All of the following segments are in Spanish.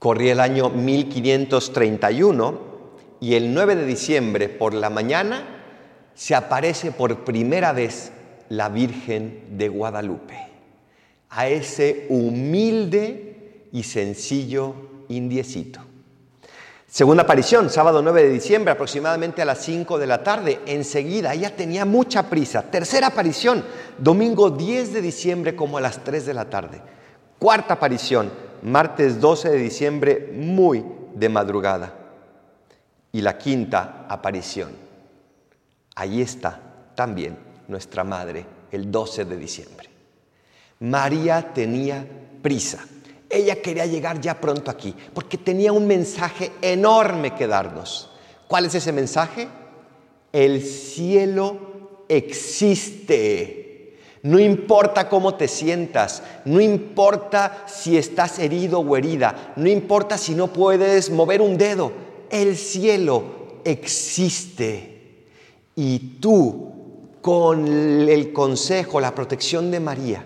Corría el año 1531 y el 9 de diciembre por la mañana se aparece por primera vez la Virgen de Guadalupe a ese humilde y sencillo indiecito. Segunda aparición, sábado 9 de diciembre, aproximadamente a las 5 de la tarde. Enseguida, ella tenía mucha prisa. Tercera aparición, domingo 10 de diciembre, como a las 3 de la tarde. Cuarta aparición, martes 12 de diciembre, muy de madrugada. Y la quinta aparición, ahí está también nuestra madre, el 12 de diciembre. María tenía prisa. Ella quería llegar ya pronto aquí, porque tenía un mensaje enorme que darnos. ¿Cuál es ese mensaje? El cielo existe. No importa cómo te sientas, no importa si estás herido o herida, no importa si no puedes mover un dedo, el cielo existe. Y tú, con el consejo, la protección de María,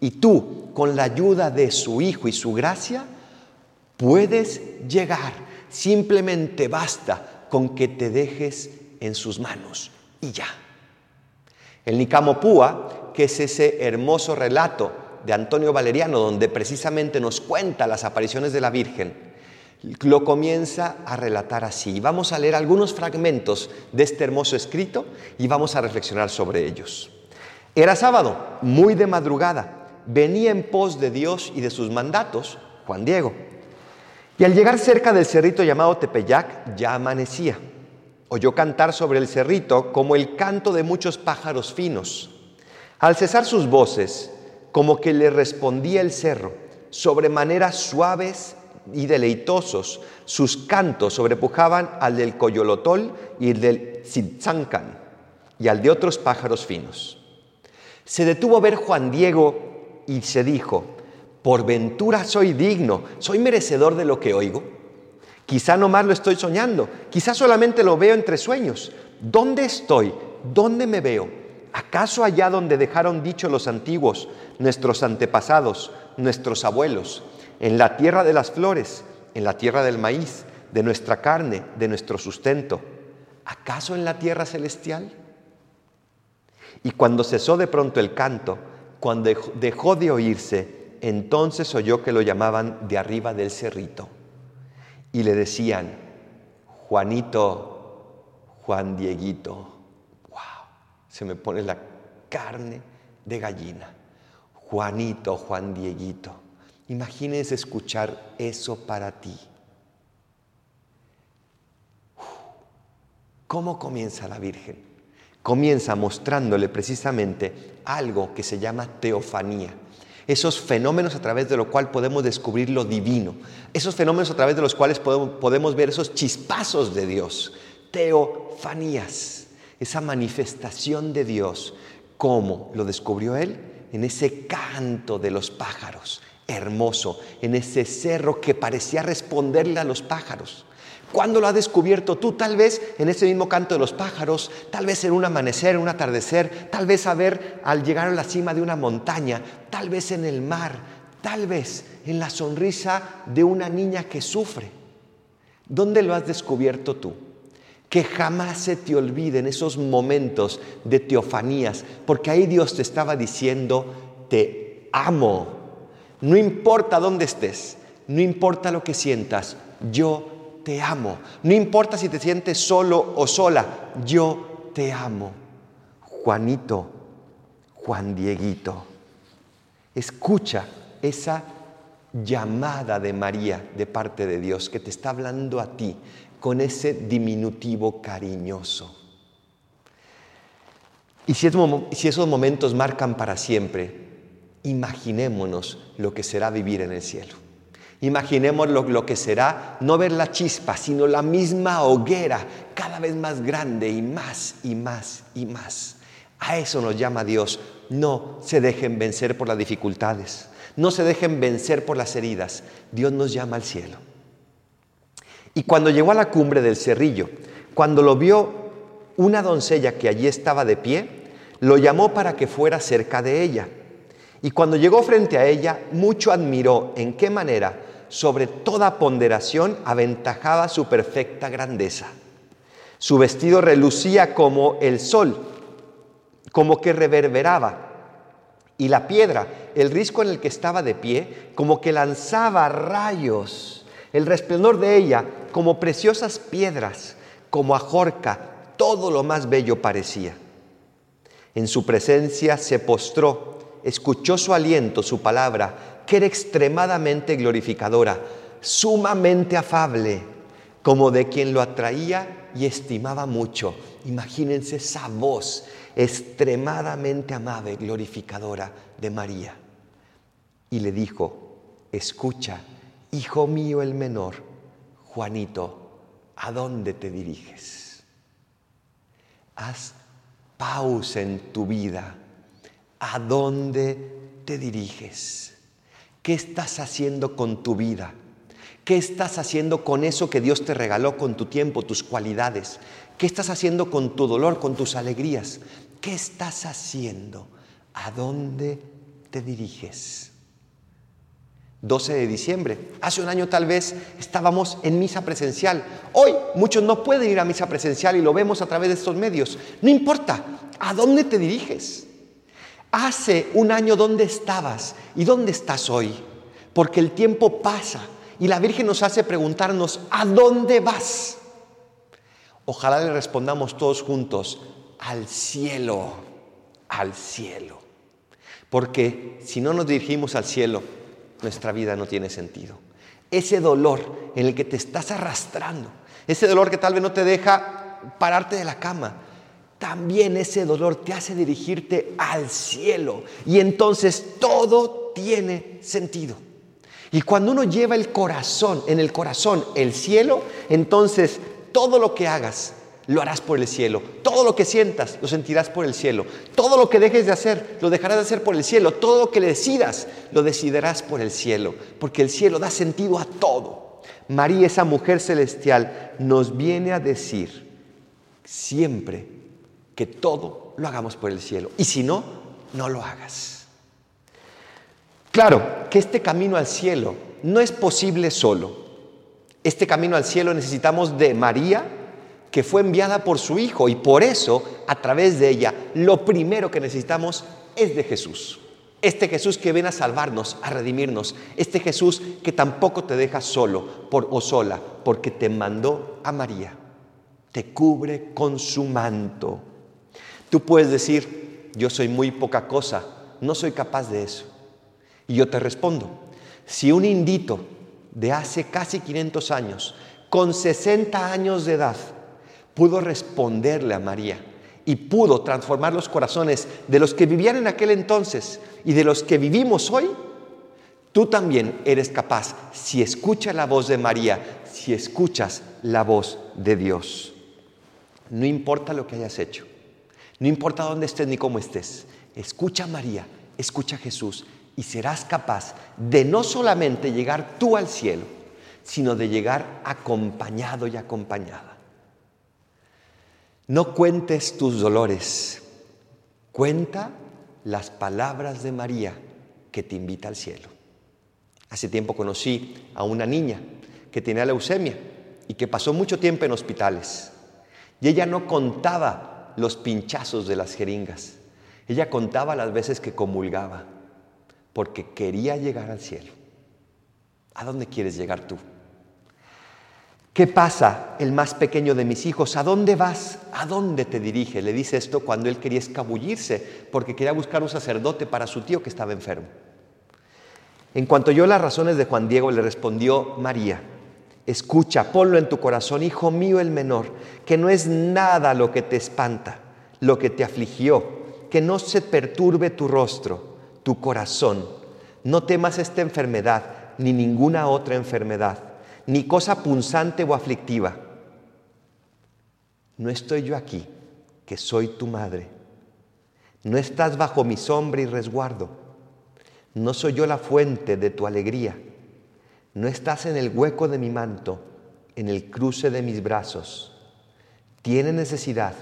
y tú, con la ayuda de su Hijo y su gracia, puedes llegar. Simplemente basta con que te dejes en sus manos y ya. El Nicamopúa, que es ese hermoso relato de Antonio Valeriano, donde precisamente nos cuenta las apariciones de la Virgen, lo comienza a relatar así. Vamos a leer algunos fragmentos de este hermoso escrito y vamos a reflexionar sobre ellos. Era sábado, muy de madrugada venía en pos de Dios y de sus mandatos, Juan Diego. Y al llegar cerca del cerrito llamado Tepeyac, ya amanecía. Oyó cantar sobre el cerrito como el canto de muchos pájaros finos. Al cesar sus voces, como que le respondía el cerro, sobremanera suaves y deleitosos, sus cantos sobrepujaban al del coyolotol y el del tzancan y al de otros pájaros finos. Se detuvo a ver Juan Diego y se dijo, por ventura soy digno, soy merecedor de lo que oigo. Quizá no más lo estoy soñando, quizá solamente lo veo entre sueños. ¿Dónde estoy? ¿Dónde me veo? ¿Acaso allá donde dejaron dicho los antiguos, nuestros antepasados, nuestros abuelos, en la tierra de las flores, en la tierra del maíz, de nuestra carne, de nuestro sustento? ¿Acaso en la tierra celestial? Y cuando cesó de pronto el canto, cuando dejó de oírse, entonces oyó que lo llamaban de arriba del cerrito y le decían, Juanito, Juan Dieguito, wow, se me pone la carne de gallina. Juanito, Juan Dieguito. Imagínense escuchar eso para ti. ¿Cómo comienza la Virgen? comienza mostrándole precisamente algo que se llama teofanía. Esos fenómenos a través de los cuales podemos descubrir lo divino. Esos fenómenos a través de los cuales podemos, ver esos chispazos de Dios. Teofanías. Esa manifestación de Dios. ¿Cómo lo descubrió él? En ese canto de los pájaros. Hermoso. En ese cerro que parecía responderle a los pájaros. ¿Cuándo lo has descubierto tú? Tal vez en ese mismo canto de los pájaros, tal vez en un amanecer, un atardecer, tal vez a ver al llegar a la cima de una montaña, tal vez en el mar, tal vez en la sonrisa de una niña que sufre. ¿Dónde lo has descubierto tú? Que jamás se te olviden esos momentos de teofanías, porque ahí Dios te estaba diciendo, te amo. No importa dónde estés, no importa lo que sientas, yo te amo. No importa si te sientes solo o sola, yo te amo. Juanito, Juan Dieguito, escucha esa llamada de María de parte de Dios que te está hablando a ti con ese diminutivo cariñoso. Y si, esos momentos marcan para siempre, imaginémonos lo que será vivir en el cielo. Imaginemos lo, que será no ver la chispa, sino la misma hoguera, cada vez más grande y más y más y más. A eso nos llama Dios. No se dejen vencer por las dificultades, no se dejen vencer por las heridas. Dios nos llama al cielo. Y cuando llegó a la cumbre del cerrillo, cuando lo vio una doncella que allí estaba de pie, lo llamó para que fuera cerca de ella. Y cuando llegó frente a ella, mucho admiró en qué manera sobre toda ponderación, aventajaba su perfecta grandeza. Su vestido relucía como el sol, como que reverberaba. Y la piedra, el risco en el que estaba de pie, como que lanzaba rayos. El resplandor de ella, como preciosas piedras, como ajorca, todo lo más bello parecía. En su presencia se postró, escuchó su aliento, su palabra, que era extremadamente glorificadora, sumamente afable, como de quien lo atraía y estimaba mucho. Imagínense esa voz extremadamente amable, glorificadora de María. Y le dijo, escucha, hijo mío el menor, Juanito, ¿a dónde te diriges? Haz pausa en tu vida. ¿A dónde te diriges? ¿Qué estás haciendo con tu vida? ¿Qué estás haciendo con eso que Dios te regaló, con tu tiempo, tus cualidades? ¿Qué estás haciendo con tu dolor, con tus alegrías? ¿Qué estás haciendo? ¿A dónde te diriges? 12 de diciembre. Hace un año tal vez estábamos en misa presencial. Hoy muchos no pueden ir a misa presencial y lo vemos a través de estos medios. No importa, ¿a dónde te diriges? Hace un año, ¿dónde estabas? ¿Y dónde estás hoy? Porque el tiempo pasa y la Virgen nos hace preguntarnos, ¿a dónde vas? Ojalá le respondamos todos juntos, al cielo, al cielo. Porque si no nos dirigimos al cielo, nuestra vida no tiene sentido. Ese dolor en el que te estás arrastrando, ese dolor que tal vez no te deja pararte de la cama, también ese dolor te hace dirigirte al cielo y entonces todo tiene sentido. Y cuando uno lleva el corazón, en el corazón, el cielo, entonces todo lo que hagas lo harás por el cielo. Todo lo que sientas, lo sentirás por el cielo. Todo lo que dejes de hacer, lo dejarás de hacer por el cielo. Todo lo que decidas, lo decidirás por el cielo. Porque el cielo da sentido a todo. María, esa mujer celestial, nos viene a decir siempre que todo lo hagamos por el cielo. Y si no, no lo hagas. Claro que este camino al cielo no es posible solo. Este camino al cielo necesitamos de María, que fue enviada por su Hijo y por eso, a través de ella, lo primero que necesitamos es de Jesús. Este Jesús que viene a salvarnos, a redimirnos. Este Jesús que tampoco te deja solo por, o sola, porque te mandó a María. Te cubre con su manto. Tú puedes decir, yo soy muy poca cosa, no soy capaz de eso. Y yo te respondo, si un indito de hace casi 500 años, con 60 años de edad, pudo responderle a María y pudo transformar los corazones de los que vivían en aquel entonces y de los que vivimos hoy, tú también eres capaz si escuchas la voz de María, si escuchas la voz de Dios. No importa lo que hayas hecho, no importa dónde estés ni cómo estés, escucha a María, escucha a Jesús y serás capaz de no solamente llegar tú al cielo, sino de llegar acompañado y acompañada. No cuentes tus dolores, cuenta las palabras de María que te invita al cielo. Hace tiempo conocí a una niña que tenía leucemia y que pasó mucho tiempo en hospitales. Y ella no contaba los pinchazos de las jeringas, ella contaba las veces que comulgaba, porque quería llegar al cielo. ¿A dónde quieres llegar tú? ¿Qué pasa, el más pequeño de mis hijos? ¿A dónde vas? ¿A dónde te dirige? Le dice esto cuando él quería escabullirse porque quería buscar un sacerdote para su tío que estaba enfermo. En cuanto oyó las razones de Juan Diego, le respondió María, escucha, ponlo en tu corazón, hijo mío el menor, que no es nada lo que te espanta, lo que te afligió, que no se perturbe tu rostro, tu corazón. No temas esta enfermedad ni ninguna otra enfermedad ni cosa punzante o aflictiva. No estoy yo aquí, que soy tu madre. No estás bajo mi sombra y resguardo. No soy yo la fuente de tu alegría. No estás en el hueco de mi manto, en el cruce de mis brazos. ¿Tiene necesidad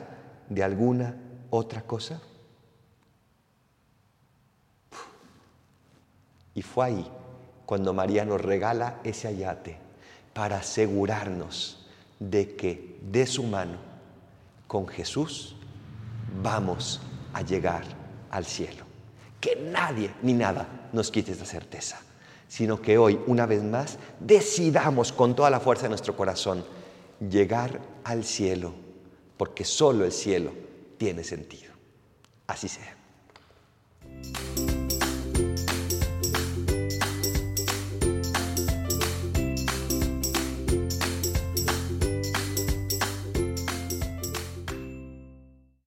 de alguna otra cosa? Y fue ahí cuando María nos regala ese ayate para asegurarnos de que de su mano, con Jesús, vamos a llegar al cielo. Que nadie ni nada nos quite esta certeza, sino que hoy, una vez más, decidamos con toda la fuerza de nuestro corazón llegar al cielo, porque solo el cielo tiene sentido. Así sea.